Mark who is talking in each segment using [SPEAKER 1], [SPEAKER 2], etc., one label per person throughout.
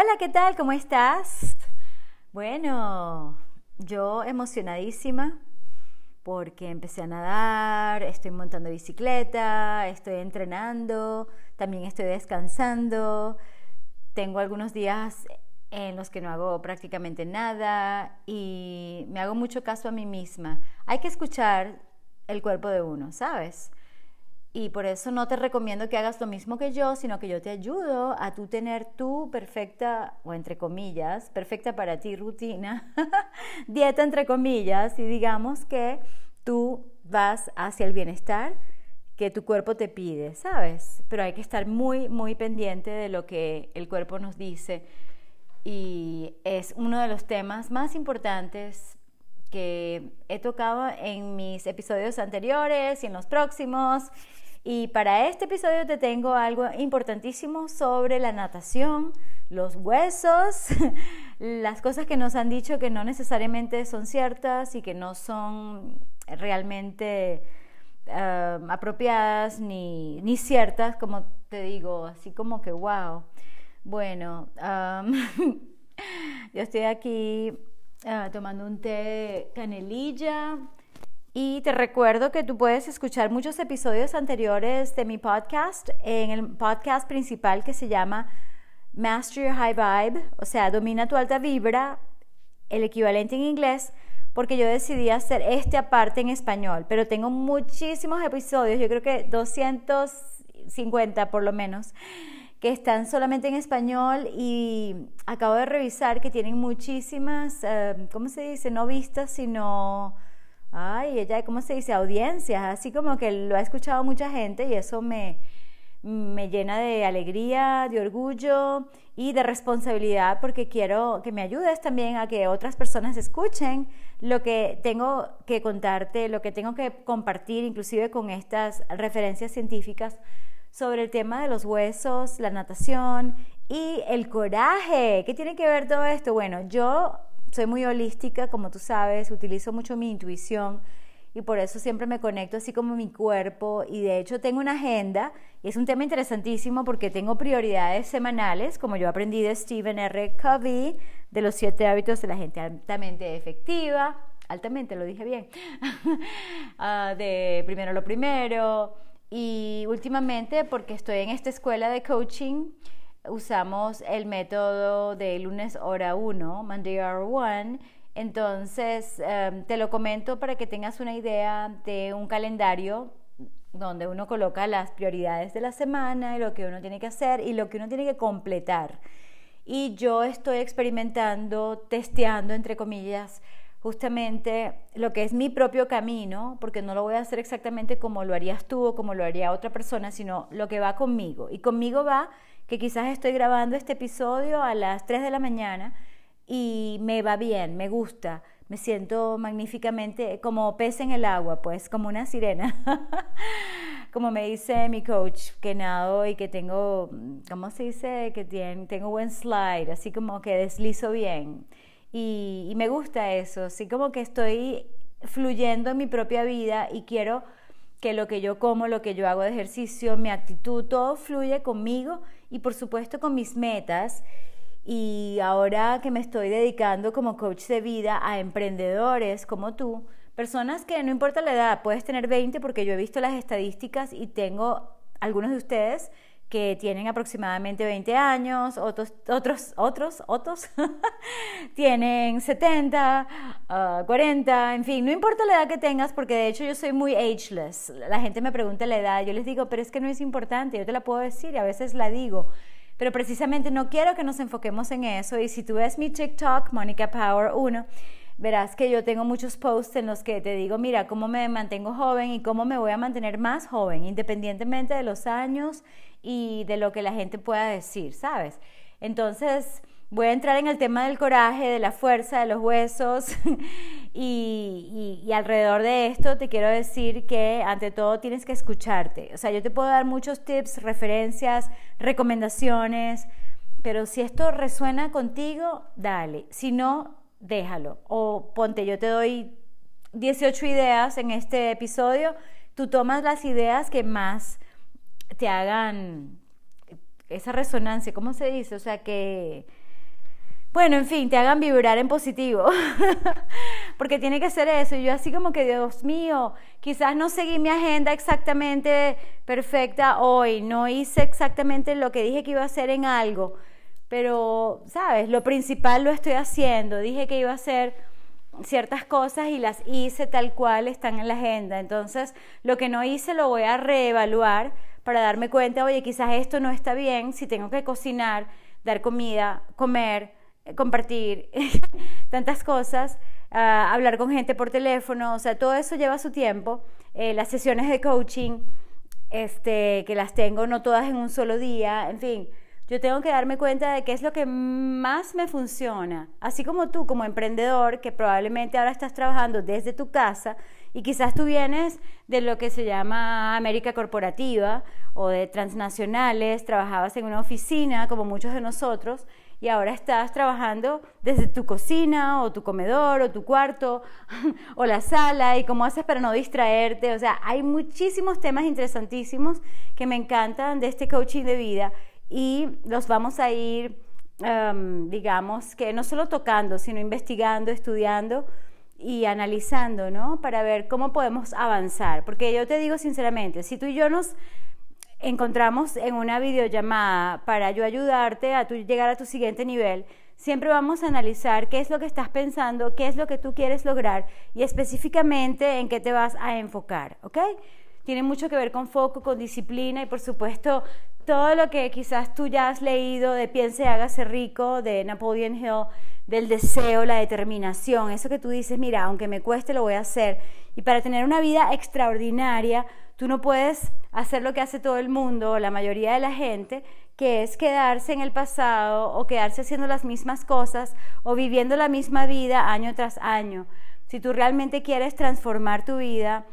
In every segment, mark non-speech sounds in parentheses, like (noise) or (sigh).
[SPEAKER 1] Hola, ¿qué tal? ¿Cómo estás? Bueno, yo emocionadísima porque empecé a nadar, estoy montando bicicleta, estoy entrenando, también estoy descansando. Tengo algunos días en los que no hago prácticamente nada y me hago mucho caso a mí misma. Hay que escuchar el cuerpo de uno, ¿sabes? Y por eso no te recomiendo que hagas lo mismo que yo, sino que yo te ayudo a tú tener tu perfecta, o entre comillas, perfecta para ti rutina, (laughs) dieta entre comillas, y digamos que tú vas hacia el bienestar que tu cuerpo te pide, ¿sabes? Pero hay que estar muy, muy pendiente de lo que el cuerpo nos dice. Y es uno de los temas más importantes que he tocado en mis episodios anteriores y en los próximos. Y para este episodio te tengo algo importantísimo sobre la natación, los huesos, (laughs) las cosas que nos han dicho que no necesariamente son ciertas y que no son realmente eh, apropiadas ni, ni, ciertas, como te digo, así como que wow. Bueno, (laughs) (laughs) yo estoy aquí uh, tomando un té canelilla. Y te recuerdo que tú puedes escuchar muchos episodios anteriores de mi podcast en el podcast principal que se llama Master Your High Vibe, o sea, domina tu alta vibra, el equivalente en inglés, porque yo decidí hacer este aparte en español, pero tengo muchísimos episodios, yo creo que 250 por lo menos, que están solamente en español y acabo de revisar que tienen muchísimas, eh, ¿cómo se dice? No vistas, sino ay, ella, ¿cómo se dice? Audiencias, así como que lo ha escuchado mucha gente y eso me, me llena de alegría, de orgullo y de responsabilidad porque quiero que me ayudes también a que otras personas escuchen lo que tengo que contarte, lo que tengo que compartir, inclusive con estas referencias científicas sobre el tema de los huesos, la natación y el coraje. ¿Qué tiene que ver todo esto? Bueno, yo soy muy holística, como tú sabes, utilizo mucho mi intuición y por eso siempre me conecto así como mi cuerpo y de hecho tengo una agenda y es un tema interesantísimo porque tengo prioridades semanales, como yo aprendí de Stephen R. Covey, de los siete hábitos de la gente altamente efectiva, altamente lo dije bien, (laughs) ah, de primero lo primero y últimamente porque estoy en esta escuela de coaching usamos el método de lunes hora 1, Monday hour 1. Entonces, em, te lo comento para que tengas una idea de un calendario donde uno coloca las prioridades de la semana y lo que uno tiene que hacer y lo que uno tiene que completar. Y yo estoy experimentando, testeando, entre comillas, justamente lo que es mi propio camino, porque no lo voy a hacer exactamente como lo harías tú o como lo haría otra persona, sino lo que va conmigo. Y conmigo va que quizás estoy grabando este episodio a las 3 de la mañana y me va bien, me gusta, me siento magníficamente como pez en el agua, pues como una sirena. (laughs) como me dice mi coach, que nado y que tengo, ¿cómo se dice? Que tengo buen slide, así como que deslizo bien. Y, me gusta eso, así como que estoy fluyendo en mi propia vida y quiero que lo que yo como, lo que yo hago de ejercicio, mi actitud, todo fluye conmigo y por supuesto con mis metas. Y ahora que me estoy dedicando como coach de vida a emprendedores como tú, personas que no importa la edad, puedes tener 20 porque yo he visto las estadísticas y tengo algunos de ustedes que tienen aproximadamente 20 años, otros, otros, otros, otros (laughs) tienen 70, 40, ah, en fin, no importa la edad que tengas, porque de hecho yo soy muy ageless. La gente me pregunta la edad, yo les digo, pero es que no es importante, yo te la puedo decir y a veces la digo. Pero precisamente no quiero que nos enfoquemos en eso. Y si tú ves mi TikTok, Monica Power 1, verás que yo tengo muchos posts en los que te digo, mira, cómo me mantengo joven y cómo me voy a mantener más joven, independientemente de los años y de lo que la gente pueda decir, ¿sabes? Entonces, voy a entrar en el tema del coraje, de la fuerza, de los huesos (laughs) y, alrededor de esto te quiero decir que ante todo tienes que escucharte. O sea, yo te puedo dar muchos tips, referencias, recomendaciones, pero si esto resuena contigo, dale. Si no, déjalo. O ponte, yo te doy 18 ideas en este episodio, tú tomas las ideas que más te hagan esa resonancia, ¿cómo se dice? O sea, que, bueno, en fin, te hagan vibrar en positivo. (laughs) Porque tiene que ser eso. Y yo así como que, Dios mío, quizás no seguí mi agenda exactamente perfecta hoy, no hice exactamente lo que dije que iba a hacer en algo, pero, ¿sabes? Lo principal lo estoy haciendo. Dije que iba a hacer ciertas cosas y las hice tal cual están en la agenda. Entonces, lo que no hice lo voy a reevaluar para darme cuenta, oye, quizás esto no está bien, si tengo que cocinar, dar comida, comer, eh, compartir (laughs) tantas cosas, ah, hablar con gente por teléfono, o sea, todo eso lleva su tiempo. Eh, las sesiones de coaching, este, que las tengo no todas en un solo día, en fin yo tengo que darme cuenta de qué es lo que más me funciona. Así como tú, como emprendedor, que probablemente ahora estás trabajando desde tu casa y quizás tú vienes de lo que se llama América Corporativa o de transnacionales, trabajabas en una oficina como muchos de nosotros y ahora estás trabajando desde tu cocina o tu comedor o tu cuarto (laughs) o la sala y cómo haces para no distraerte. O sea, hay muchísimos temas interesantísimos que me encantan de este coaching de vida y los vamos a ir, em, digamos, que no solo tocando, sino investigando, estudiando y analizando, ¿no? Para ver cómo podemos avanzar. Porque yo te digo sinceramente, si tú y yo nos encontramos en una videollamada para yo ayudarte a llegar a tu siguiente nivel, siempre vamos a analizar qué es lo que estás pensando, qué es lo que tú quieres lograr y específicamente en qué te vas a enfocar, ¿ok? Tiene mucho que ver con foco, con disciplina y por supuesto todo lo que quizás tú ya has leído de Piense, hágase rico, de Napoleon Hill, del deseo, la determinación, eso que tú dices, mira, aunque me cueste, lo voy a hacer. Y para tener una vida extraordinaria, tú no puedes hacer lo que hace todo el mundo, la mayoría de la gente, que es quedarse en el pasado o quedarse haciendo las mismas cosas o viviendo la misma vida año tras año. Si tú realmente quieres transformar tu vida,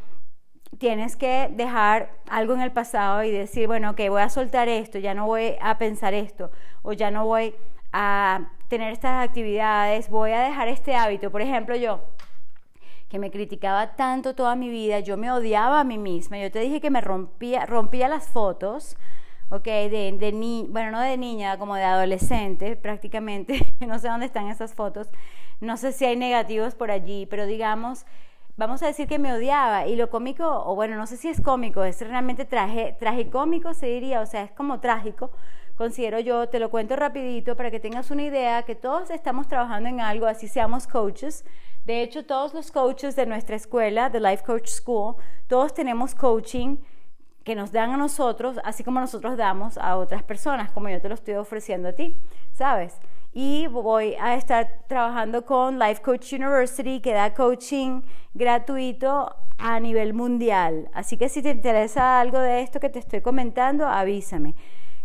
[SPEAKER 1] tienes que dejar algo en el pasado y decir, bueno, ok, voy a soltar esto, ya no voy a pensar esto, o ya no voy a tener estas actividades, voy a dejar este hábito. Por ejemplo, yo, que me criticaba tanto toda mi vida, yo me odiaba a mí misma, yo te dije que me rompía, rompía las fotos, ok, de, de ni, bueno, no de niña, como de adolescente prácticamente, (laughs) no sé dónde están esas fotos, no sé si hay negativos por allí, pero digamos vamos a decir que me odiaba y lo cómico, o bueno, no sé si es cómico, es realmente traje, tragicómico se diría, o sea, es como trágico, considero yo, te lo cuento rapidito para que tengas una idea que todos estamos trabajando en algo, así seamos coaches. De hecho, todos los coaches de nuestra escuela, The Life Coach School, todos tenemos coaching que nos dan a nosotros, así como nosotros damos a otras personas, como yo te lo estoy ofreciendo a ti, ¿sabes? Y voy a estar trabajando con Life Coach University que da coaching gratuito a nivel mundial. Así que si te interesa algo de esto que te estoy comentando, avísame.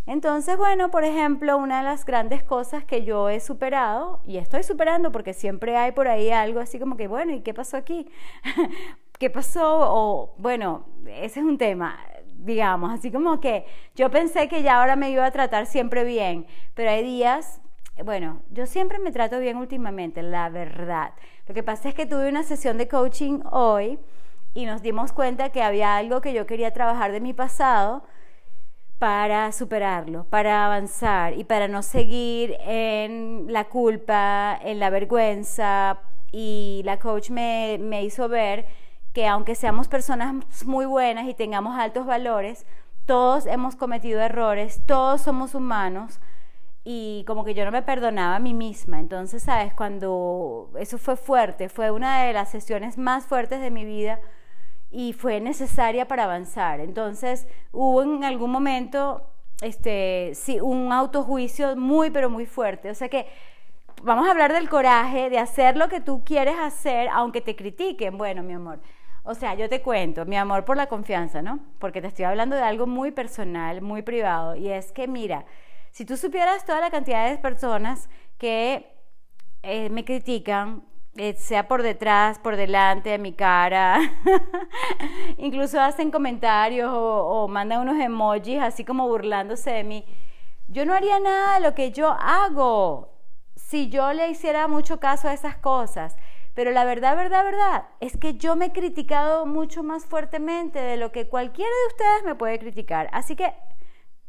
[SPEAKER 1] Entonces, bueno, por ejemplo, una de las grandes cosas que yo he superado, y estoy superando porque siempre hay por ahí algo así como que, bueno, ¿y qué pasó aquí? (laughs) ¿Qué pasó? O, bueno, ese es un tema, digamos, así como que yo pensé que ya ahora me iba a tratar siempre bien, pero hay días bueno, yo siempre me trato bien últimamente, la verdad. Lo que pasa es que tuve una sesión de coaching hoy y nos dimos cuenta que había algo que yo quería trabajar de mi pasado para superarlo, para avanzar y para no seguir en la culpa, en la vergüenza. Y la coach me, me hizo ver que aunque seamos personas muy buenas y tengamos altos valores, todos hemos cometido errores, todos somos humanos y como que yo no me perdonaba a mí misma. Entonces, ¿sabes? Cuando eso fue fuerte, fue una de las sesiones más fuertes de mi vida y fue necesaria para avanzar. Entonces, hubo en algún momento este sí un autojuicio muy pero muy fuerte, o sea que vamos a hablar del coraje de hacer lo que tú quieres hacer aunque te critiquen. Bueno, mi amor, o sea, yo te cuento, mi amor por la confianza, ¿no? Porque te estoy hablando de algo muy personal, muy privado y es que mira, si tú supieras toda la cantidad de personas que eh, me critican, eh, sea por detrás, por delante de mi cara, (laughs) incluso hacen comentarios o, o mandan unos emojis así como burlándose de mí, yo no haría nada de lo que yo hago si yo le hiciera mucho caso a esas cosas. Pero la verdad, verdad, verdad, es que yo me he criticado mucho más fuertemente de lo que cualquiera de ustedes me puede criticar. Así que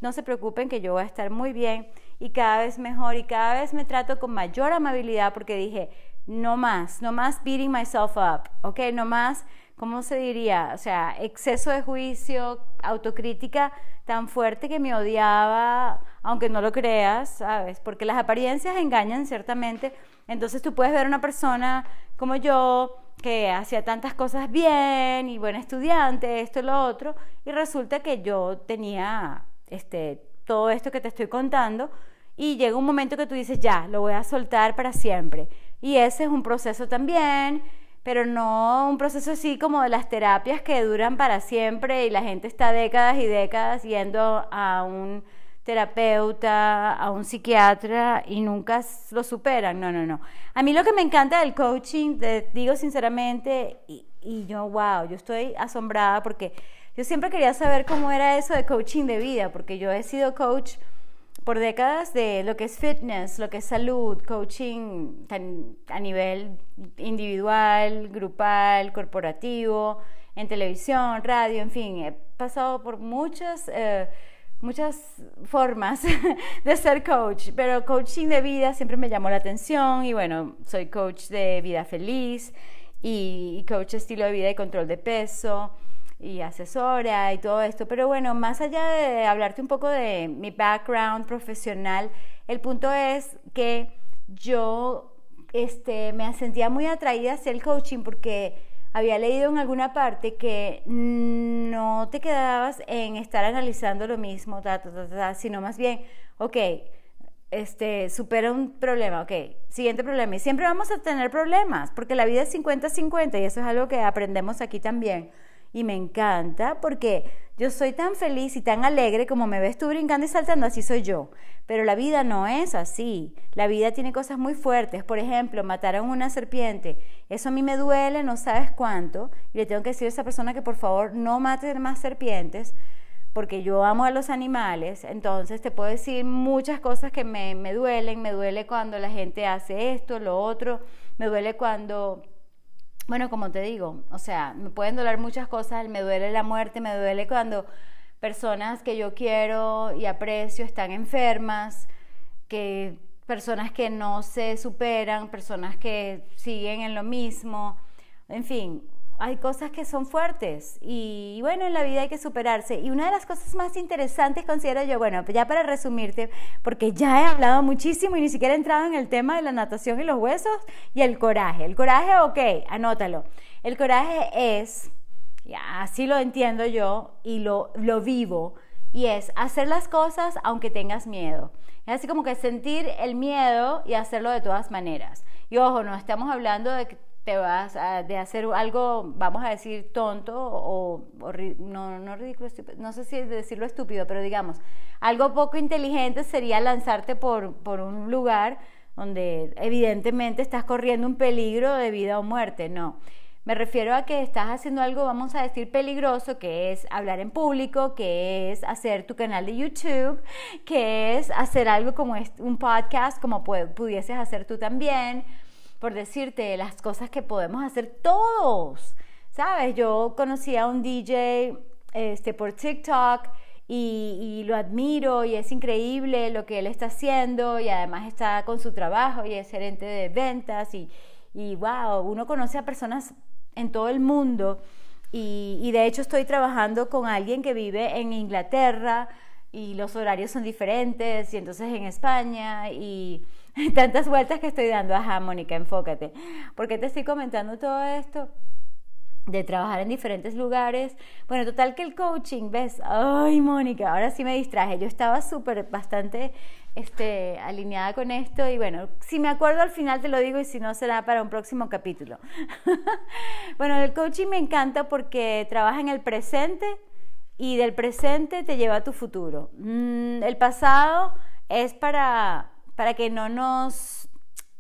[SPEAKER 1] no se preocupen que yo voy a estar muy bien y cada vez mejor y cada vez me trato con mayor amabilidad porque dije, no más, no más beating myself up, ¿ok? No más, ¿cómo se diría? O sea, exceso de juicio, autocrítica tan fuerte que me odiaba, aunque no lo creas, ¿sabes? Porque las apariencias engañan ciertamente. Entonces tú puedes ver una persona como yo que hacía tantas cosas bien y buena estudiante, esto y lo otro, y resulta que yo tenía este, todo esto que te estoy contando y llega un momento que tú dices, ya, lo voy a soltar para siempre. Y ese es un proceso también, pero no un proceso así como de las terapias que duran para siempre y la gente está décadas y décadas yendo a un terapeuta, a un psiquiatra y nunca lo superan. No, no, no. A mí lo que me encanta del coaching, te digo sinceramente, y, y yo, wow, yo estoy asombrada porque yo siempre quería saber cómo era eso de coaching de vida, porque yo he sido coach por décadas de lo que es fitness, lo que es salud, coaching a nivel individual, grupal, corporativo, en televisión, radio, en fin, he pasado por muchas, eh, muchas formas (laughs) de ser coach, pero coaching de vida siempre me llamó la atención y bueno, soy coach de vida feliz y coach estilo de vida y control de peso y asesora y todo esto. Pero bueno, más allá de hablarte un poco de mi background profesional, el punto es que yo este, me sentía muy atraída hacia el coaching porque había leído en alguna parte que no te quedabas en estar analizando lo mismo, sino más bien, ok, este, supera un problema, ok, siguiente problema. Y siempre vamos a tener problemas, porque la vida es 50-50 y eso es algo que aprendemos aquí también y me encanta porque yo soy tan feliz y tan alegre como me ves tú brincando y saltando, así soy yo. Pero la vida no es así. La vida tiene cosas muy fuertes. Por ejemplo, mataron una serpiente. Eso a mí me duele, no sabes cuánto. Y le tengo que decir a esa persona que por favor no mate más serpientes porque yo amo a los animales, entonces te puedo decir muchas cosas que me, me, duelen, me duele cuando la gente hace esto, lo otro, me duele cuando bueno, como te digo, o sea, me pueden doler muchas cosas, me duele la muerte, me duele cuando personas que yo quiero y aprecio están enfermas, que personas que no se superan, personas que siguen en lo mismo, en fin, hay cosas que son fuertes y, bueno, en la vida hay que superarse. Y una de las cosas más interesantes considero yo, bueno, ya para resumirte, porque ya he hablado muchísimo y ni siquiera he entrado en el tema de la natación y los huesos y el coraje. El coraje, ok, anótalo. El coraje es, así lo entiendo yo y lo, lo vivo, y es hacer las cosas aunque tengas miedo. Es así como que sentir el miedo y hacerlo de todas maneras. Y ojo, no estamos hablando de que te vas a, de hacer algo, vamos a decir, tonto o, no, no ridículo, no sé si decirlo estúpido, pero digamos, algo poco inteligente sería lanzarte por, por un lugar donde evidentemente estás corriendo un peligro de vida o muerte, no. Me refiero a que estás haciendo algo, vamos a decir, peligroso, que es hablar en público, que es hacer tu canal de YouTube, que es hacer algo como un podcast, como pudieses hacer tú también por decirte las cosas que podemos hacer todos. ¿Sabes? Yo conocí a un DJ este, por TikTok y, lo admiro y es increíble lo que él está haciendo y además está con su trabajo y es gerente de ventas y, y wow, uno conoce a personas en todo el mundo y, y de hecho estoy trabajando con alguien que vive en Inglaterra y los horarios son diferentes y entonces en España y (laughs) tantas vueltas que estoy dando. Ajá, Mónica, enfócate. ¿Por qué te estoy comentando todo esto? de trabajar en diferentes lugares. Bueno, total que el coaching, ¿ves? Ay, Mónica, ahora sí me distraje. Yo estaba súper, bastante este, alineada con esto y bueno, si me acuerdo al final te lo digo y si no será para un próximo capítulo. (laughs) bueno, el coaching me encanta porque trabaja en el presente y del presente te lleva a tu futuro. Mm, el pasado es para para que no nos,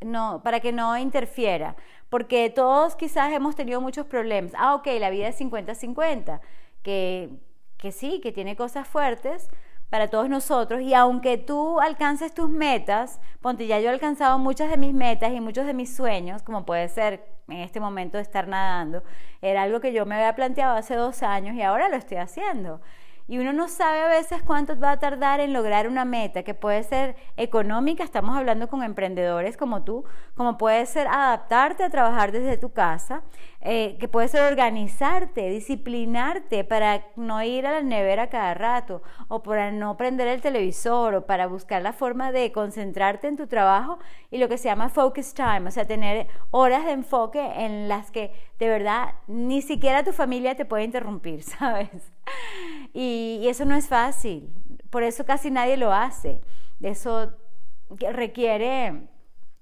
[SPEAKER 1] no, para que no interfiera, porque todos quizás hemos tenido muchos problemas. Ah, ok, la vida es 50-50, que, que sí, que tiene cosas fuertes para todos nosotros y aunque tú alcances tus metas, ponte ya yo he alcanzado muchas de mis metas y muchos de mis sueños, como puede ser en este momento estar nadando, era algo que yo me había planteado hace dos años y ahora lo estoy haciendo. Y uno no sabe a veces cuánto va a tardar en lograr una meta que puede ser económica, estamos hablando con emprendedores como tú, como puede ser adaptarte a trabajar desde tu casa, eh, que puede ser organizarte, disciplinarte para no ir a la nevera cada rato o para no prender el televisor o para buscar la forma de concentrarte en tu trabajo y lo que se llama focus time, o sea, tener horas de enfoque en las que de verdad ni siquiera tu familia te puede interrumpir, (laughs) ¿sabes? Y, eso no es fácil, por eso casi nadie lo hace. Eso requiere,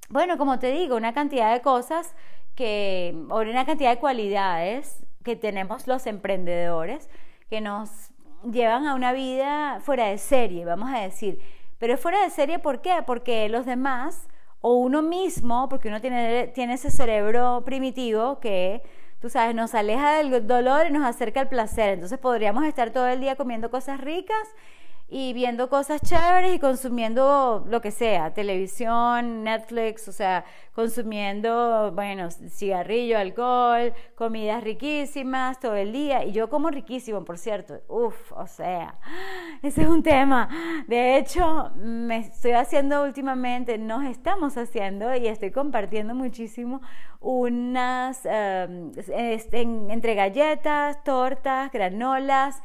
[SPEAKER 1] bueno, como te digo, una cantidad de cosas que, o una cantidad de cualidades que tenemos los emprendedores que nos llevan a una vida fuera de serie, vamos a decir. Pero fuera de serie, ¿por qué? Porque los demás o uno mismo, porque uno tiene, tiene ese cerebro primitivo que, tú sabes, nos aleja del dolor y nos acerca al placer. Entonces podríamos estar todo el día comiendo cosas ricas y viendo cosas chéveres y consumiendo lo que sea, televisión, Netflix, o sea, consumiendo, bueno, cigarrillo, alcohol, comidas riquísimas todo el día. Y yo como riquísimo, por cierto. Uf, o sea, (gasps) ese es un tema. De hecho, me estoy haciendo últimamente, nos estamos haciendo y estoy compartiendo muchísimo unas, este, entre galletas, tortas, granolas,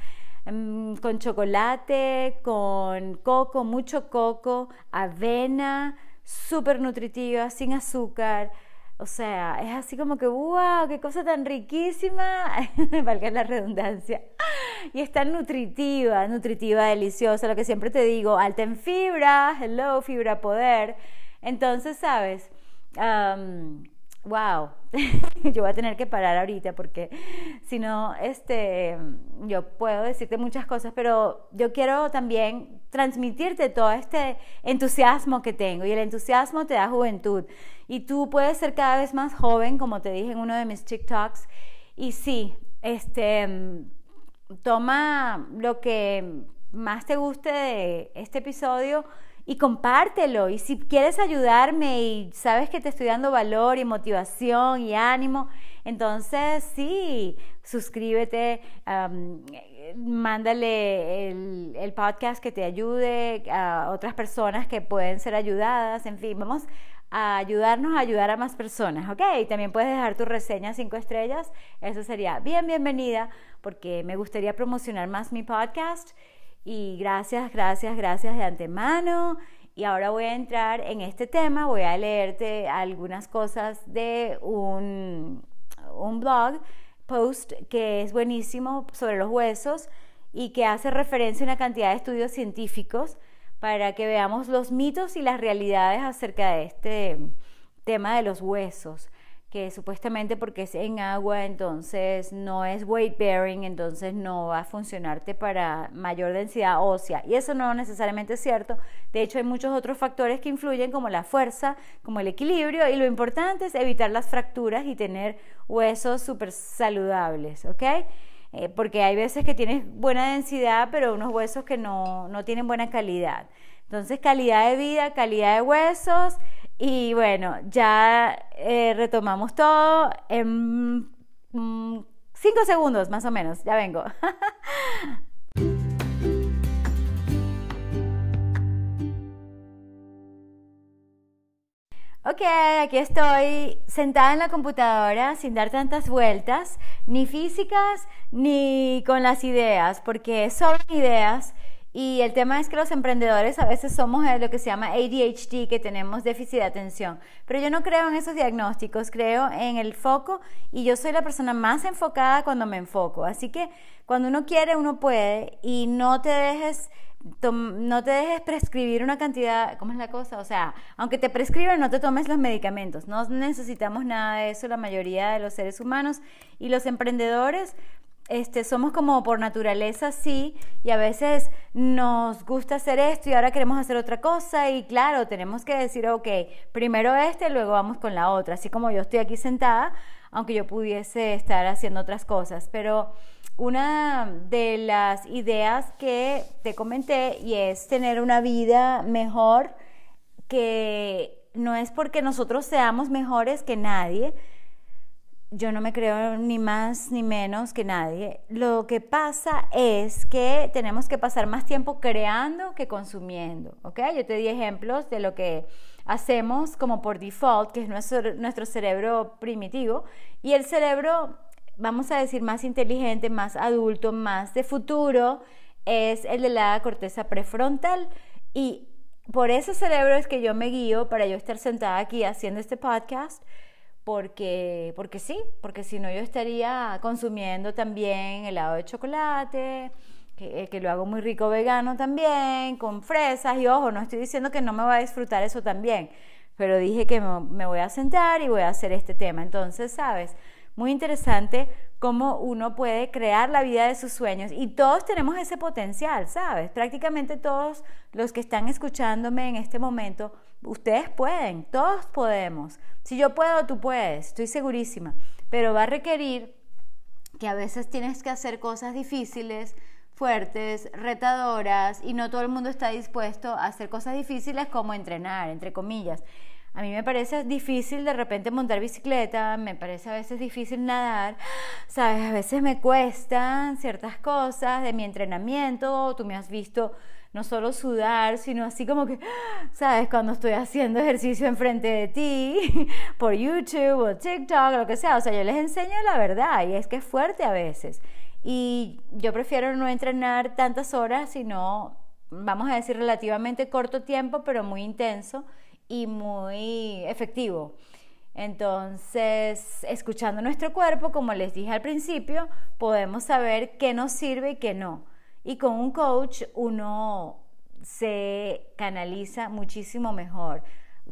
[SPEAKER 1] Em, con chocolate, con coco, mucho coco, avena, súper nutritiva, sin azúcar. O sea, es así como que, wow, qué cosa tan riquísima, (laughs) valga la redundancia. Y es tan nutritiva, nutritiva, deliciosa, lo que siempre te digo, alta en fibra, hello, fibra poder. Entonces, ¿sabes? Wow, (laughs) yo voy a tener que parar ahorita porque si no, este, yo puedo decirte muchas cosas, pero yo quiero también transmitirte todo este entusiasmo que tengo y el entusiasmo te da juventud. Y tú puedes ser cada vez más joven, como te dije en uno de mis TikToks, y sí, este, toma lo que más te guste de este episodio y compártelo. Y si quieres ayudarme y sabes que te estoy dando valor y motivación y ánimo, entonces sí, suscríbete, mándale el, el, podcast que te ayude a otras personas que pueden ser ayudadas, en fin, vamos a ayudarnos a ayudar a más personas, ¿ok? Y también puedes dejar tu reseña cinco estrellas, eso sería bien bienvenida porque me gustaría promocionar más mi podcast y gracias, gracias, gracias de antemano. Y ahora voy a entrar en este tema, voy a leerte algunas cosas de un, un blog post que es buenísimo sobre los huesos y que hace referencia a una cantidad de estudios científicos para que veamos los mitos y las realidades acerca de este tema de los huesos que supuestamente porque es en agua, entonces no es weight bearing, entonces no va a funcionarte para mayor densidad ósea. Y eso no necesariamente es cierto. De hecho, hay muchos otros factores que influyen, como la fuerza, como el equilibrio, y lo importante es evitar las fracturas y tener huesos súper saludables, ¿ok? Eh, porque hay veces que tienes buena densidad, pero unos huesos que no, no tienen buena calidad. Entonces, calidad de vida, calidad de huesos y bueno, ya eh, retomamos todo en mm, cinco segundos más o menos. Ya vengo. (laughs) Ok, aquí estoy sentada en la computadora sin dar tantas vueltas, ni físicas ni con las ideas, porque son ideas y el tema es que los emprendedores a veces somos lo que se llama ADHD, que tenemos déficit de atención. Pero yo no creo en esos diagnósticos, creo en el foco y yo soy la persona más enfocada cuando me enfoco. Así que cuando uno quiere, uno puede y no te dejes no te dejes prescribir una cantidad, ¿cómo es la cosa? O sea, aunque te prescriben, no te tomes los medicamentos. No necesitamos nada de eso la mayoría de los seres humanos y los emprendedores este, somos como por naturaleza sí, y a veces nos gusta hacer esto y ahora queremos hacer otra cosa y claro, tenemos que decir, ok, primero este, luego vamos con la otra, así como yo estoy aquí sentada, aunque yo pudiese estar haciendo otras cosas, pero una de las ideas que te comenté y es tener una vida mejor que no es porque nosotros seamos mejores que nadie, yo no me creo ni más ni menos que nadie. Lo que pasa es que tenemos que pasar más tiempo creando que consumiendo, ¿ok? Yo te di ejemplos de lo que hacemos como por default, que es nuestro, nuestro cerebro primitivo, y el cerebro, vamos a decir, más inteligente, más adulto, más de futuro, es el de la corteza prefrontal. Y por ese cerebro es que yo me guío para yo estar sentada aquí haciendo este podcast porque, porque sí, porque si no yo estaría consumiendo también helado de chocolate, que, eh, que, lo hago muy rico vegano también, con fresas y ojo, no estoy diciendo que no me voy a disfrutar eso también, pero dije que me, me voy a sentar y voy a hacer este tema. Entonces, ¿sabes? Muy interesante cómo uno puede crear la vida de sus sueños y todos tenemos ese potencial, ¿sabes? Prácticamente todos los que están escuchándome en este momento, ustedes pueden, todos podemos. Si yo puedo, tú puedes, estoy segurísima, pero va a requerir que a veces tienes que hacer cosas difíciles, fuertes, retadoras y no todo el mundo está dispuesto a hacer cosas difíciles como entrenar, entre comillas. A mí me parece difícil de repente montar bicicleta, me parece a veces difícil nadar, sabes, a veces me cuestan ciertas cosas de mi entrenamiento, tú me has visto no solo sudar, sino así como que, sabes, cuando estoy haciendo ejercicio enfrente de ti, (laughs) por YouTube o TikTok, lo que sea, o sea, yo les enseño la verdad y es que es fuerte a veces. Y yo prefiero no entrenar tantas horas, sino, vamos a decir, relativamente corto tiempo, pero muy intenso y muy efectivo. Entonces, escuchando nuestro cuerpo, como les dije al principio, podemos saber qué nos sirve y qué no. Y con un coach uno se canaliza muchísimo mejor.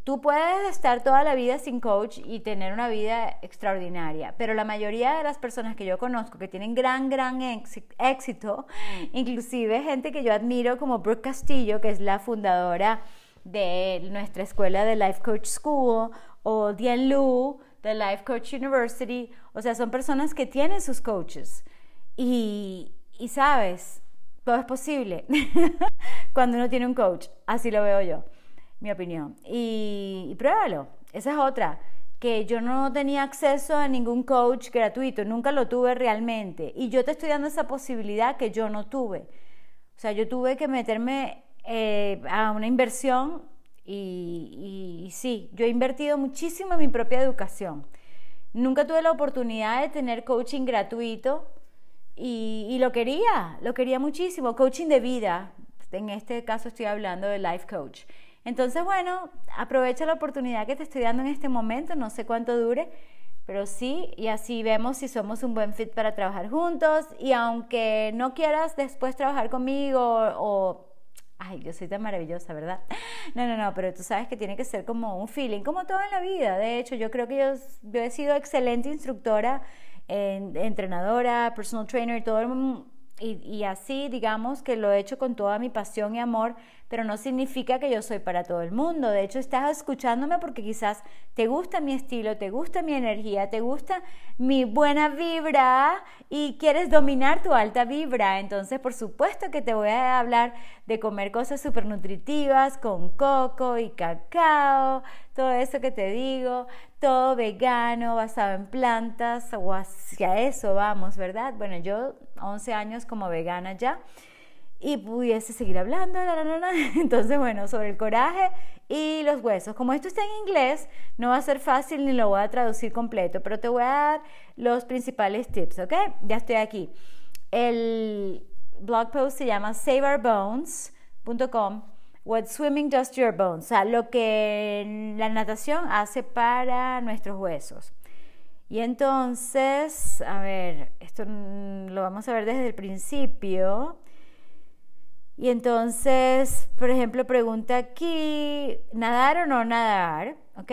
[SPEAKER 1] Tú puedes estar toda la vida sin coach y tener una vida extraordinaria, pero la mayoría de las personas que yo conozco que tienen gran, gran éxito, inclusive gente que yo admiro como Brooke Castillo, que es la fundadora de nuestra escuela de Life Coach School o Dian Lu de Life Coach University. O sea, son personas que tienen sus coaches. Y, y sabes, todo es posible (laughs) cuando uno tiene un coach. Así lo veo yo, mi opinión. Y, y pruébalo. Esa es otra que yo no tenía acceso a ningún coach gratuito, nunca lo tuve realmente. Y yo te estoy dando esa posibilidad que yo no tuve. O sea, yo tuve que meterme eh, a una inversión y, sí, yo he invertido muchísimo en mi propia educación. Nunca tuve la oportunidad de tener coaching gratuito y, lo quería, lo quería muchísimo, coaching de vida. En este caso estoy hablando de life coach. Entonces, bueno, aprovecha la oportunidad que te estoy dando en este momento, no sé cuánto dure, pero sí, y así vemos si somos un buen fit para trabajar juntos. Y aunque no quieras después trabajar conmigo o ay, yo soy tan maravillosa, ¿verdad? No, no, no, pero tú sabes que tiene que ser como un feeling, como todo en la vida. De hecho, yo creo que yo, he sido excelente instructora, entrenadora, personal trainer, todo el y, y así, digamos que lo he hecho con toda mi pasión y amor pero no significa que yo soy para todo el mundo. De hecho, estás escuchándome porque quizás te gusta mi estilo, te gusta mi energía, te gusta mi buena vibra y quieres dominar tu alta vibra. Entonces, por supuesto que te voy a hablar de comer cosas súper nutritivas con coco y cacao, todo eso que te digo, todo vegano, basado en plantas o hacia eso vamos, ¿verdad? Bueno, yo 11 años como vegana ya y pudiese seguir hablando. (laughs) Entonces, bueno, sobre el coraje y los huesos. Como esto está en inglés, no va a ser fácil ni lo voy a traducir completo, pero te voy a dar los principales tips, ¿ok? Ya estoy aquí. El blog post se llama saveourbones.com. What swimming does to your bones, o sea, lo que la natación hace para nuestros huesos. Y entonces, a ver, esto lo vamos a ver desde el principio. Y entonces, por ejemplo, pregunta aquí, ¿nadar o no nadar? ¿Ok?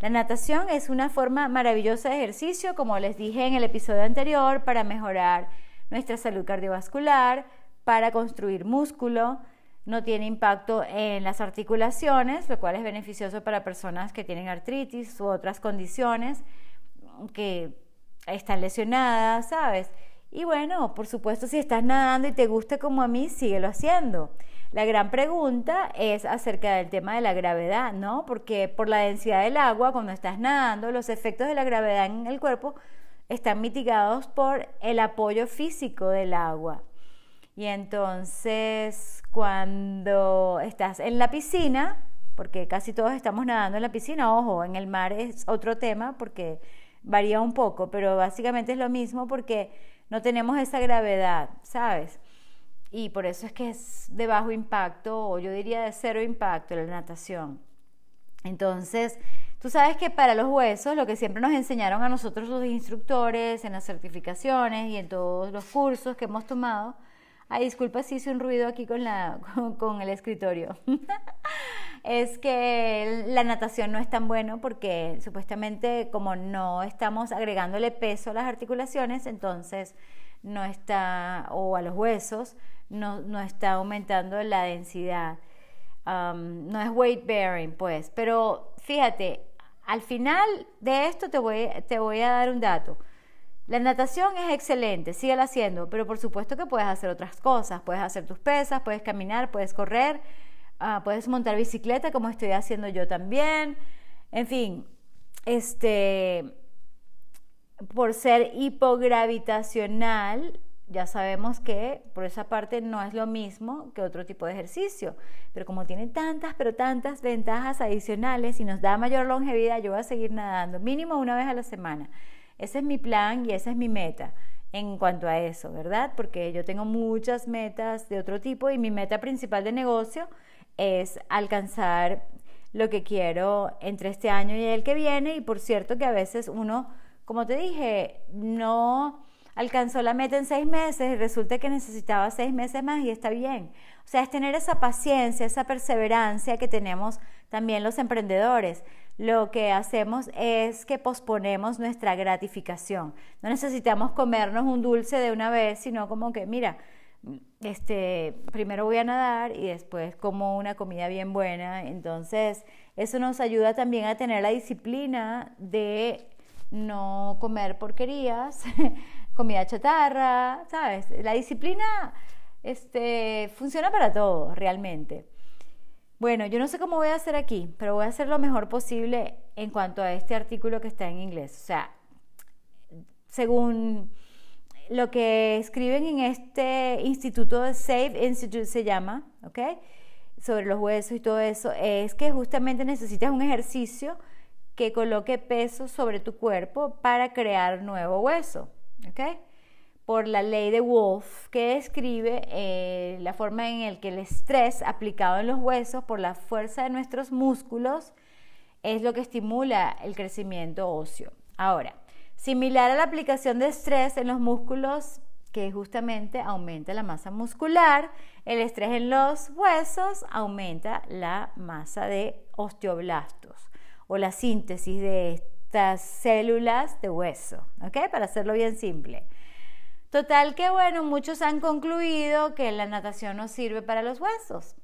[SPEAKER 1] La natación es una forma maravillosa de ejercicio, como les dije en el episodio anterior, para mejorar nuestra salud cardiovascular, para construir músculo, no tiene impacto en las articulaciones, lo cual es beneficioso para personas que tienen artritis u otras condiciones que están lesionadas, ¿sabes? Y bueno, por supuesto, si estás nadando y te gusta como a mí, síguelo haciendo. La gran pregunta es acerca del tema de la gravedad, ¿no? Porque por la densidad del agua, cuando estás nadando, los efectos de la gravedad en el cuerpo están mitigados por el apoyo físico del agua. Y entonces, cuando estás en la piscina, porque casi todos estamos nadando en la piscina, ojo, en el mar es otro tema porque varía un poco, pero básicamente es lo mismo porque no tenemos esa gravedad, ¿sabes? Y por eso es que es de bajo impacto, o yo diría de cero impacto, la natación. Entonces, tú sabes que para los huesos, lo que siempre nos enseñaron a nosotros los instructores en las certificaciones y en todos los cursos que hemos tomado, ay, disculpa si hice un ruido aquí con, la, (laughs) con el escritorio. (laughs) es que la natación no es tan bueno porque supuestamente como no estamos agregándole peso a las articulaciones, entonces no está, o a los huesos, no, no está aumentando la densidad. Um, no es weight bearing, pues. Pero fíjate, al final de esto te voy, te voy a dar un dato. La natación es excelente, síguela haciendo, pero por supuesto que puedes hacer otras cosas. Puedes hacer tus pesas, puedes caminar, puedes correr, uh, puedes montar bicicleta como estoy haciendo yo también. En fin, este, por ser hipogravitacional, ya sabemos que por esa parte no es lo mismo que otro tipo de ejercicio, pero como tiene tantas, pero tantas ventajas adicionales y nos da mayor longevidad, yo voy a seguir nadando mínimo una vez a la semana. Ese es mi plan y esa es mi meta en cuanto a eso, ¿verdad? Porque yo tengo muchas metas de otro tipo y mi meta principal de negocio es alcanzar lo que quiero entre este año y el que viene y por cierto que a veces uno, como te dije, no alcanzó la meta en seis meses y resulta que necesitaba seis meses más y está bien. O sea, es tener esa paciencia, esa perseverancia que tenemos también los emprendedores. Lo que hacemos es que posponemos nuestra gratificación. No necesitamos comernos un dulce de una vez, sino como que, mira, este, primero voy a nadar y después como una comida bien buena. Entonces, eso nos ayuda también a tener la disciplina de no comer porquerías, (laughs) comida chatarra, ¿sabes? La disciplina este, funciona para todo, realmente. Bueno, yo no sé cómo voy a hacer aquí, pero voy a hacer lo mejor posible en cuanto a este artículo que está en inglés. O sea, según lo que escriben en este instituto de Safe Institute se llama, ¿ok? Sobre los huesos y todo eso, es que justamente necesitas un ejercicio que coloque peso sobre tu cuerpo para crear nuevo hueso. Por la ley de Wolf, que describe eh, la forma en la que el estrés aplicado en los huesos por la fuerza de nuestros músculos es lo que estimula el crecimiento óseo. Ahora, similar a la aplicación de estrés en los músculos que justamente aumenta la masa muscular, el estrés en los huesos aumenta la masa de osteoblastos o la síntesis de estas células de hueso, ¿ok? Para hacerlo bien simple. Total que bueno, muchos han concluido que la natación no sirve para los huesos.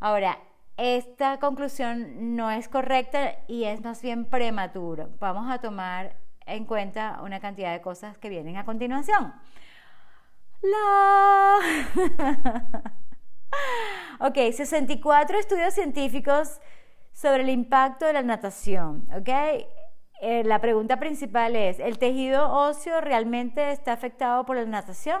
[SPEAKER 1] Ahora, esta conclusión no es correcta y es más bien prematuro. Vamos a tomar en cuenta una cantidad de cosas que vienen a continuación. La... (laughs) ok, 64 estudios científicos sobre el impacto de la natación, ¿ok? Eh, la pregunta principal es, ¿el tejido óseo realmente está afectado por la natación?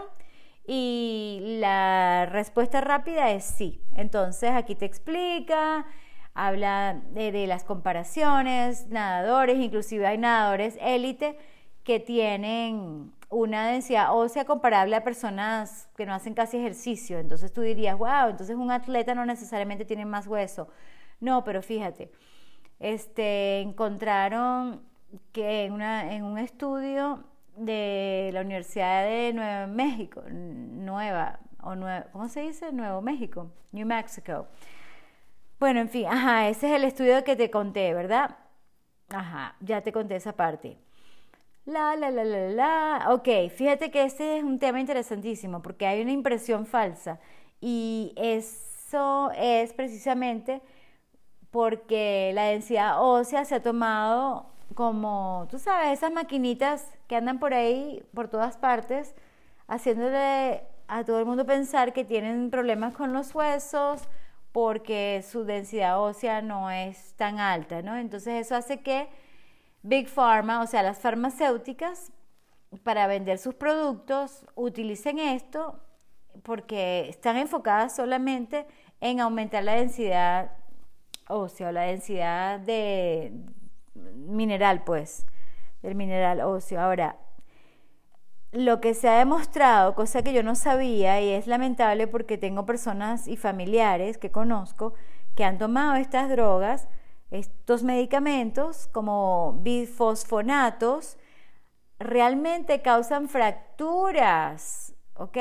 [SPEAKER 1] Y la respuesta rápida es sí. Entonces aquí te explica, habla de, las comparaciones, nadadores, inclusive hay nadadores élite que tienen una densidad ósea comparable a personas que no hacen casi ejercicio. Entonces tú dirías, wow, entonces un atleta no necesariamente tiene más hueso. No, pero fíjate, este, encontraron que en, una, en un estudio de la Universidad de Nueva México, Nueva, o Nueva, ¿cómo se dice? Nuevo México, New Mexico. Bueno, en fin, ajá, ese es el estudio que te conté, ¿verdad? Ajá, ya te conté esa parte. La, la, la, la, la. Ok, fíjate que este es un tema interesantísimo porque hay una impresión falsa y eso es precisamente porque la densidad ósea se ha tomado como, tú sabes, esas maquinitas que andan por ahí, por todas partes, haciéndole a todo el mundo pensar que tienen problemas con los huesos porque su densidad ósea no es tan alta, ¿no? Entonces eso hace que Big Pharma, o sea, las farmacéuticas, para vender sus productos, utilicen esto porque están enfocadas solamente en aumentar la densidad ósea o la densidad de mineral, pues, del mineral óseo. Ahora, lo que se ha demostrado, cosa que yo no sabía y es lamentable porque tengo personas y familiares que conozco que han tomado estas drogas, estos medicamentos como bifosfonatos, realmente causan fracturas, ¿ok?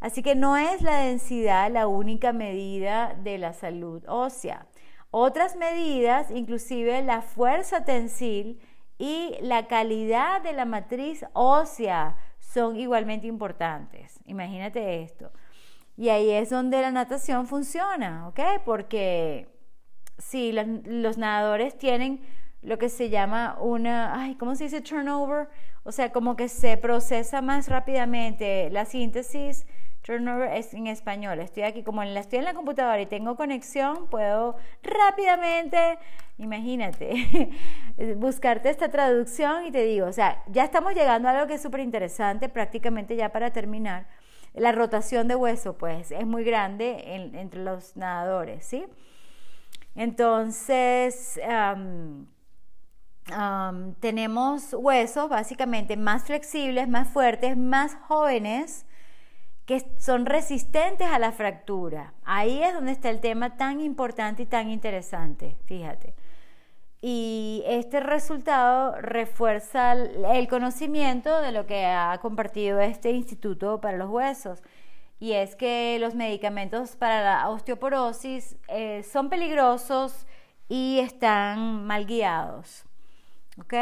[SPEAKER 1] Así que no es la densidad la única medida de la salud ósea. Otras medidas, inclusive la fuerza tensil y la calidad de la matriz ósea, son igualmente importantes. Imagínate esto. Y ahí es donde la natación funciona, ¿ok? Porque si los nadadores tienen lo que se llama una, ay, ¿cómo se dice turnover? O sea, como que se procesa más rápidamente la síntesis. Turnover es en español. Estoy aquí, como la estoy en la computadora y tengo conexión, puedo rápidamente, imagínate, (laughs) buscarte esta traducción y te digo, o sea, ya estamos llegando a algo que es súper interesante, prácticamente ya para terminar. La rotación de hueso, pues, es muy grande entre los nadadores, ¿sí? Entonces, tenemos huesos básicamente más flexibles, más fuertes, más jóvenes, que son resistentes a la fractura. Ahí es donde está el tema tan importante y tan interesante, fíjate. Y este resultado refuerza el conocimiento de lo que ha compartido este Instituto para los Huesos. Y es que los medicamentos para la osteoporosis eh, son peligrosos y están mal guiados. ¿Ok?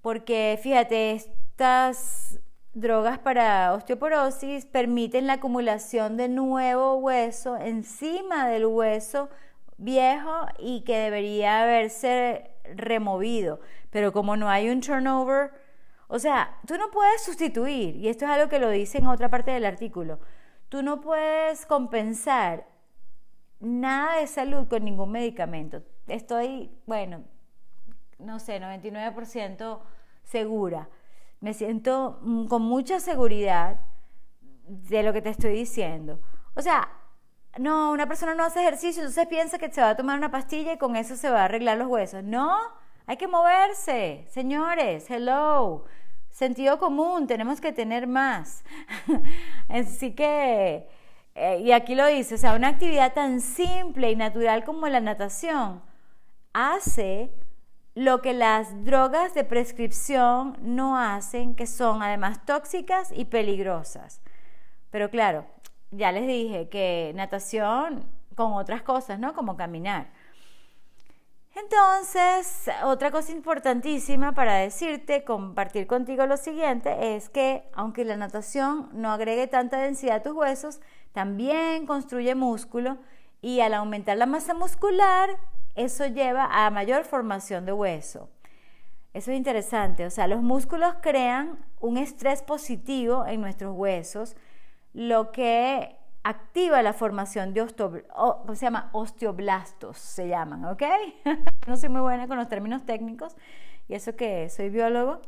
[SPEAKER 1] Porque fíjate, estas drogas para osteoporosis permiten la acumulación de nuevo hueso encima del hueso viejo y que debería haberse removido. Pero como no hay un turnover, o sea, tú no puedes sustituir, y esto es algo que lo dice en otra parte del artículo, tú no puedes compensar nada de salud con ningún medicamento. Estoy, bueno, no sé, 99% segura. Me siento mm, con mucha seguridad de lo que te estoy diciendo. O sea, no, una persona no hace ejercicio, entonces piensa que se va a tomar una pastilla y con eso se va a arreglar los huesos. No, hay que moverse, señores, hello. Sentido común, tenemos que tener más. (laughs) Así que eh, y aquí lo dice, o sea, una actividad tan simple y natural como la natación hace lo que las drogas de prescripción no hacen, que son además tóxicas y peligrosas. Pero claro, ya les dije que natación con otras cosas, ¿no? Como caminar. Entonces, otra cosa importantísima para decirte, compartir contigo lo siguiente, es que aunque la natación no agregue tanta densidad a tus huesos, también construye músculo y al aumentar la masa muscular, eso lleva a mayor formación de hueso. Eso es interesante, o sea, los músculos crean un estrés positivo en nuestros huesos, lo que activa la formación de se llama? osteoblastos, se llaman, ¿ok? (laughs) no soy muy buena con los términos técnicos y eso que soy biólogo.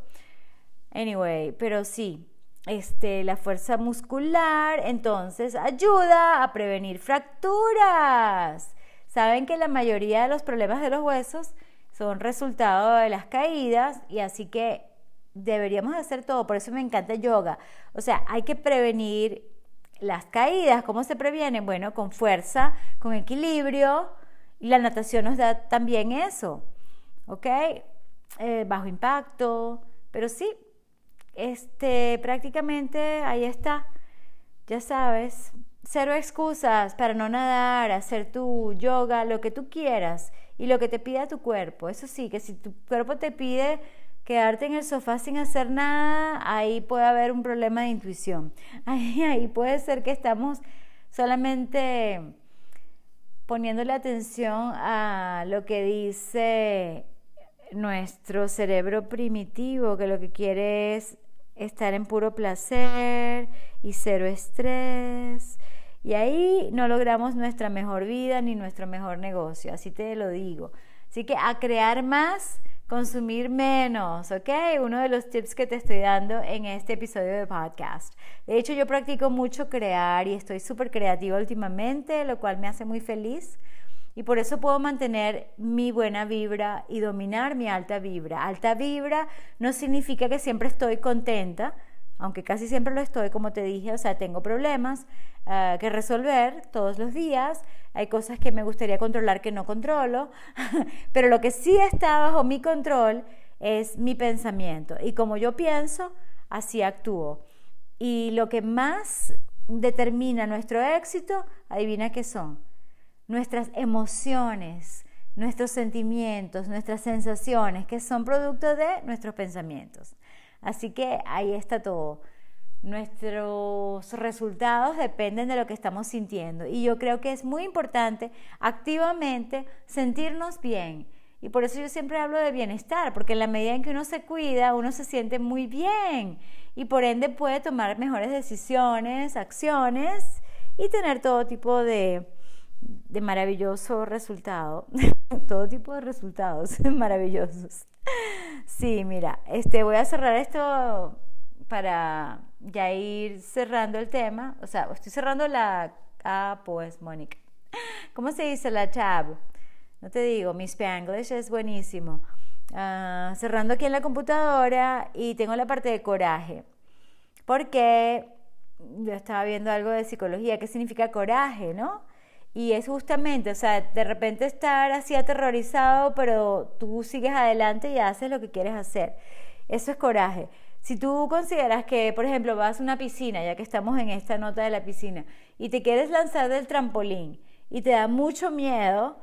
[SPEAKER 1] Anyway, pero sí, este, la fuerza muscular, entonces ayuda a prevenir fracturas. Saben que la mayoría de los problemas de los huesos son resultado de las caídas y así que deberíamos hacer todo, por eso me encanta yoga. O sea, hay que prevenir las caídas. ¿Cómo se previenen? Bueno, con fuerza, con equilibrio y la natación nos da también eso, ¿ok? Eh, bajo impacto, pero sí, este, prácticamente ahí está. Ya sabes, cero excusas para no nadar, hacer tu yoga, lo que tú quieras y lo que te pida tu cuerpo. Eso sí, que si tu cuerpo te pide quedarte en el sofá sin hacer nada, ahí puede haber un problema de intuición. (laughs) Ahí, ahí puede ser que estamos solamente poniéndole atención a lo que dice nuestro cerebro primitivo, que lo que quiere es estar en puro placer y cero estrés. Y ahí no logramos nuestra mejor vida ni nuestro mejor negocio, así te lo digo. Así que a crear más, consumir menos, ¿ok? Uno de los tips que te estoy dando en este episodio de podcast. De hecho, yo practico mucho crear y estoy súper creativa últimamente, lo cual me hace muy feliz. Y por eso puedo mantener mi buena vibra y dominar mi alta vibra. Alta vibra no significa que siempre estoy contenta, aunque casi siempre lo estoy, como te dije, o sea, tengo problemas uh, que resolver todos los días, hay cosas que me gustaría controlar que no controlo, (laughs) pero lo que sí está bajo mi control es mi pensamiento. Y como yo pienso, así actúo. Y lo que más determina nuestro éxito, adivina qué son nuestras emociones, nuestros sentimientos, nuestras sensaciones, que son producto de nuestros pensamientos. Así que ahí está todo. Nuestros resultados dependen de lo que estamos sintiendo y yo creo que es muy importante activamente sentirnos bien. Y por eso yo siempre hablo de bienestar, porque en la medida en que uno se cuida, uno se siente muy bien y por ende puede tomar mejores decisiones, acciones y tener todo tipo de, maravilloso resultado, (laughs) todo tipo de resultados (laughs) maravillosos. Sí, mira, este voy a cerrar esto para ya ir cerrando el tema, o sea, estoy cerrando la ah, pues Mónica. ¿Cómo se dice la tab? No te digo, mi Spanglish es buenísimo. Ah, cerrando aquí en la computadora y tengo la parte de coraje. Porque yo estaba viendo algo de psicología, ¿qué significa coraje, no? Y es justamente, o sea, de repente estar así aterrorizado, pero tú sigues adelante y haces lo que quieres hacer. Eso es coraje. Si tú consideras que, por ejemplo, vas a una piscina, ya que estamos en esta nota de la piscina, y te quieres lanzar del trampolín y te da mucho miedo,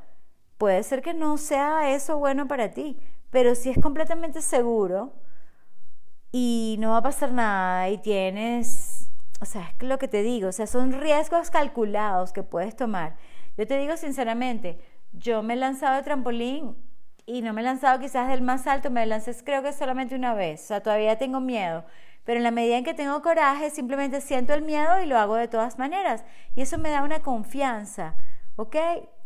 [SPEAKER 1] puede ser que no sea eso bueno para ti. Pero si es completamente seguro y no va a pasar nada y tienes o sea, es lo que te digo, o sea, son riesgos calculados que puedes tomar. Yo te digo sinceramente, yo me he lanzado de trampolín y no me he lanzado quizás del más alto, me lancé creo que solamente una vez, o sea, todavía tengo miedo. Pero en la medida en que tengo coraje, simplemente siento el miedo y lo hago de todas maneras. Y eso me da una confianza, ¿ok?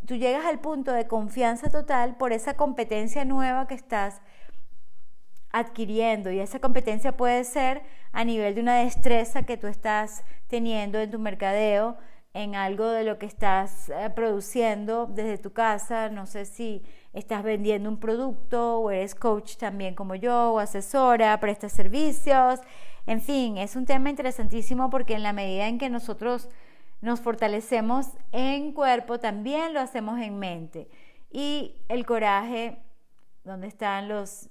[SPEAKER 1] Tú llegas al punto de confianza total por esa competencia nueva que estás adquiriendo. Y esa competencia puede ser a nivel de una destreza que tú estás teniendo en tu mercadeo, en algo de lo que estás eh, produciendo desde tu casa, no sé si estás vendiendo un producto o eres coach también como yo o asesora, prestas servicios, en fin, es un tema interesantísimo porque en la medida en que nosotros nos fortalecemos en cuerpo, también lo hacemos en mente. Y el coraje, ¿dónde están los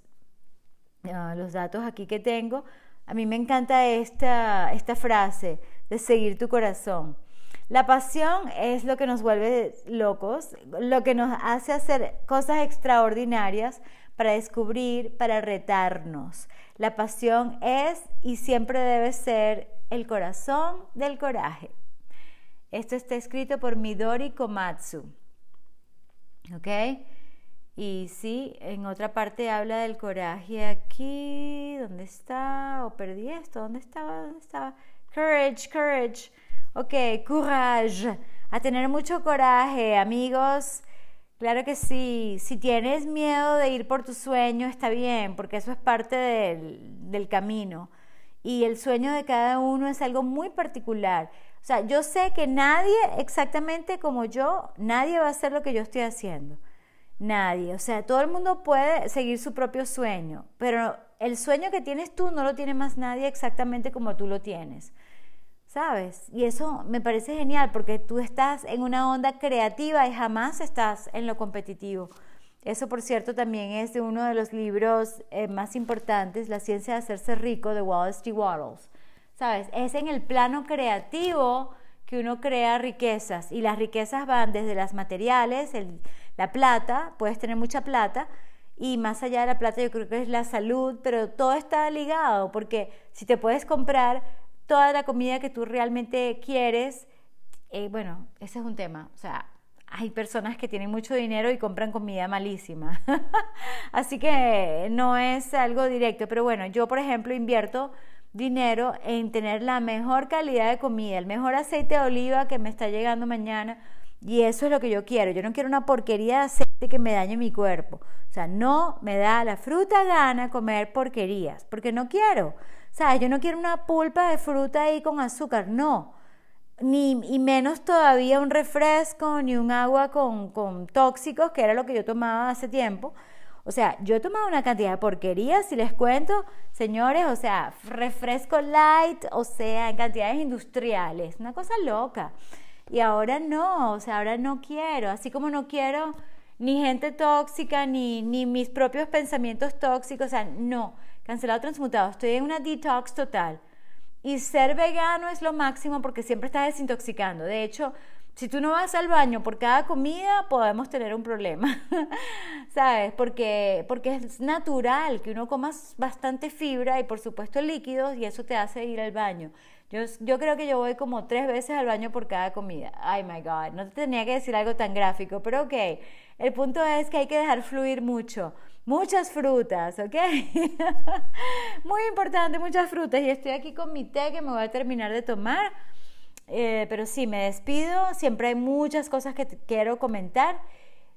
[SPEAKER 1] Ah, los datos aquí que tengo, a mí me encanta esta, esta frase de seguir tu corazón. La pasión es lo que nos vuelve locos, lo que nos hace hacer cosas extraordinarias para descubrir, para retarnos. La pasión es y siempre debe ser el corazón del coraje. Esto está escrito por Midori Komatsu. ¿Ok? Y sí, en otra parte habla del coraje aquí. ¿Dónde está? ¿O perdí esto? ¿Dónde estaba? ¿Dónde estaba? Courage, courage. Ok, courage. A tener mucho coraje, amigos. Claro que sí. Si tienes miedo de ir por tu sueño, está bien, porque eso es parte del, del camino. Y el sueño de cada uno es algo muy particular. O sea, yo sé que nadie exactamente como yo, nadie va a hacer lo que yo estoy haciendo. Nadie. O sea, todo el mundo puede seguir su propio sueño, pero el sueño que tienes tú no lo tiene más nadie exactamente como tú lo tienes. ¿Sabes? Y eso me parece genial porque tú estás en una onda creativa y jamás estás en lo competitivo. Eso, por cierto, también es de uno de los libros eh, más importantes, La ciencia de hacerse rico, de Wallace G. Wattles. ¿Sabes? Es en el plano creativo que uno crea riquezas y las riquezas van desde las materiales, el, la plata, puedes tener mucha plata y más allá de la plata yo creo que es la salud, pero todo está ligado porque si te puedes comprar toda la comida que tú realmente quieres, eh, bueno, ese es un tema, o sea, hay personas que tienen mucho dinero y compran comida malísima. (laughs) Así que no es algo directo, pero bueno, yo por ejemplo invierto dinero en tener la mejor calidad de comida, el mejor aceite de oliva que me está llegando mañana. Y eso es lo que yo quiero. Yo no quiero una porquería de aceite que me dañe mi cuerpo. O sea, no me da la fruta gana comer porquerías, porque no quiero. ¿Sabes? Yo no quiero una pulpa de fruta ahí con azúcar, no. Ni, y menos todavía un refresco, ni un agua con, con tóxicos, que era lo que yo tomaba hace tiempo. O sea, yo he tomado una cantidad de porquerías, si les cuento, señores, o sea, refresco light, o sea, en cantidades industriales, una cosa loca. Y ahora no, o sea, ahora no quiero, así como no quiero ni gente tóxica, ni, ni mis propios pensamientos tóxicos, o sea, no, cancelado, transmutado, estoy en una detox total. Y ser vegano es lo máximo porque siempre estás desintoxicando. De hecho, si tú no vas al baño por cada comida, podemos tener un problema, (laughs) ¿sabes? Porque, porque es natural que uno coma bastante fibra y por supuesto líquidos y eso te hace ir al baño. Yo, yo creo que yo voy como tres veces al baño por cada comida. Ay, my God, no te tenía que decir algo tan gráfico, pero ok. El punto es que hay que dejar fluir mucho. Muchas frutas, ¿ok? (laughs) Muy importante, muchas frutas. Y estoy aquí con mi té que me voy a terminar de tomar. Eh, pero sí, me despido. Siempre hay muchas cosas que te quiero comentar.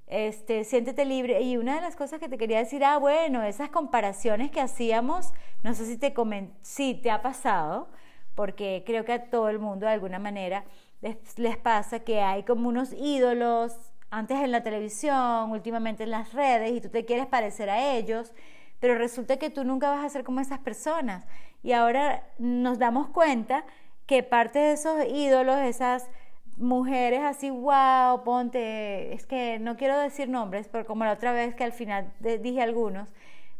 [SPEAKER 1] Este, siéntete libre. Y una de las cosas que te quería decir, ah, bueno, esas comparaciones que hacíamos, no sé si te, si te ha pasado, porque creo que a todo el mundo de alguna manera les, pasa que hay como unos ídolos antes en la televisión, últimamente en las redes, y tú te quieres parecer a ellos, pero resulta que tú nunca vas a ser como esas personas. Y ahora nos damos cuenta que parte de esos ídolos, esas mujeres así, wow, ponte, es que no quiero decir nombres, pero como la otra vez que al final dije algunos,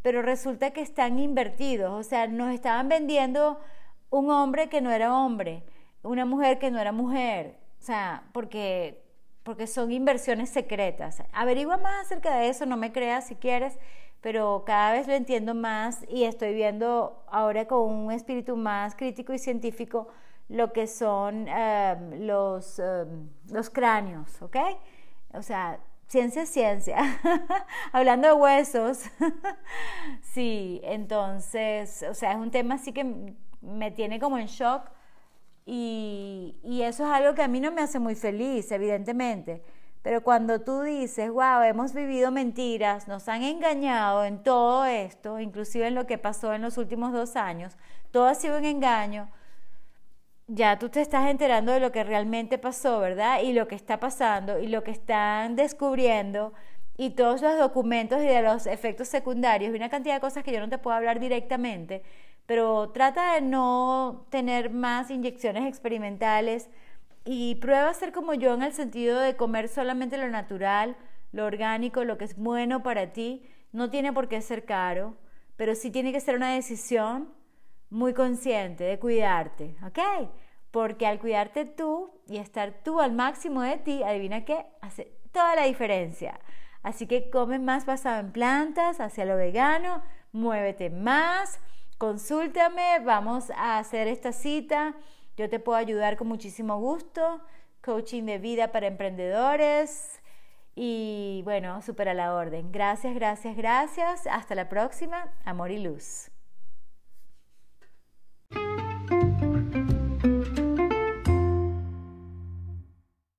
[SPEAKER 1] pero resulta que están invertidos, o sea, nos estaban vendiendo un hombre que no era hombre, una mujer que no era mujer, o sea, porque porque son inversiones secretas. Averigua más acerca de eso, no me creas si quieres, pero cada vez lo entiendo más y estoy viendo ahora con un espíritu más crítico y científico lo que son em, los, em, los cráneos, ¿ok? O sea, ciencia es ciencia. (laughs) Hablando de huesos. (laughs) sí, entonces, o sea, es un tema así que me tiene como en shock y, eso es algo que a mí no me hace muy feliz, evidentemente. Pero cuando tú dices, wow, hemos vivido mentiras, nos han engañado en todo esto, inclusive en lo que pasó en los últimos dos años, todo ha sido un engaño, ya tú te estás enterando de lo que realmente pasó, ¿verdad? Y lo que está pasando y lo que están descubriendo y todos los documentos y de los efectos secundarios y una cantidad de cosas que yo no te puedo hablar directamente, pero trata de no tener más inyecciones experimentales y prueba a ser como yo en el sentido de comer solamente lo natural, lo orgánico, lo que es bueno para ti. No tiene por qué ser caro, pero sí tiene que ser una decisión muy consciente de cuidarte, ¿ok? Porque al cuidarte tú y estar tú al máximo de ti, adivina qué, hace toda la diferencia. Así que come más basado en plantas, hacia lo vegano, muévete más consúltame, vamos a hacer esta cita. Yo te puedo ayudar con muchísimo gusto. Coaching de vida para emprendedores. Y bueno, súper a la orden. Gracias, gracias, gracias. Hasta la próxima. Amor y luz.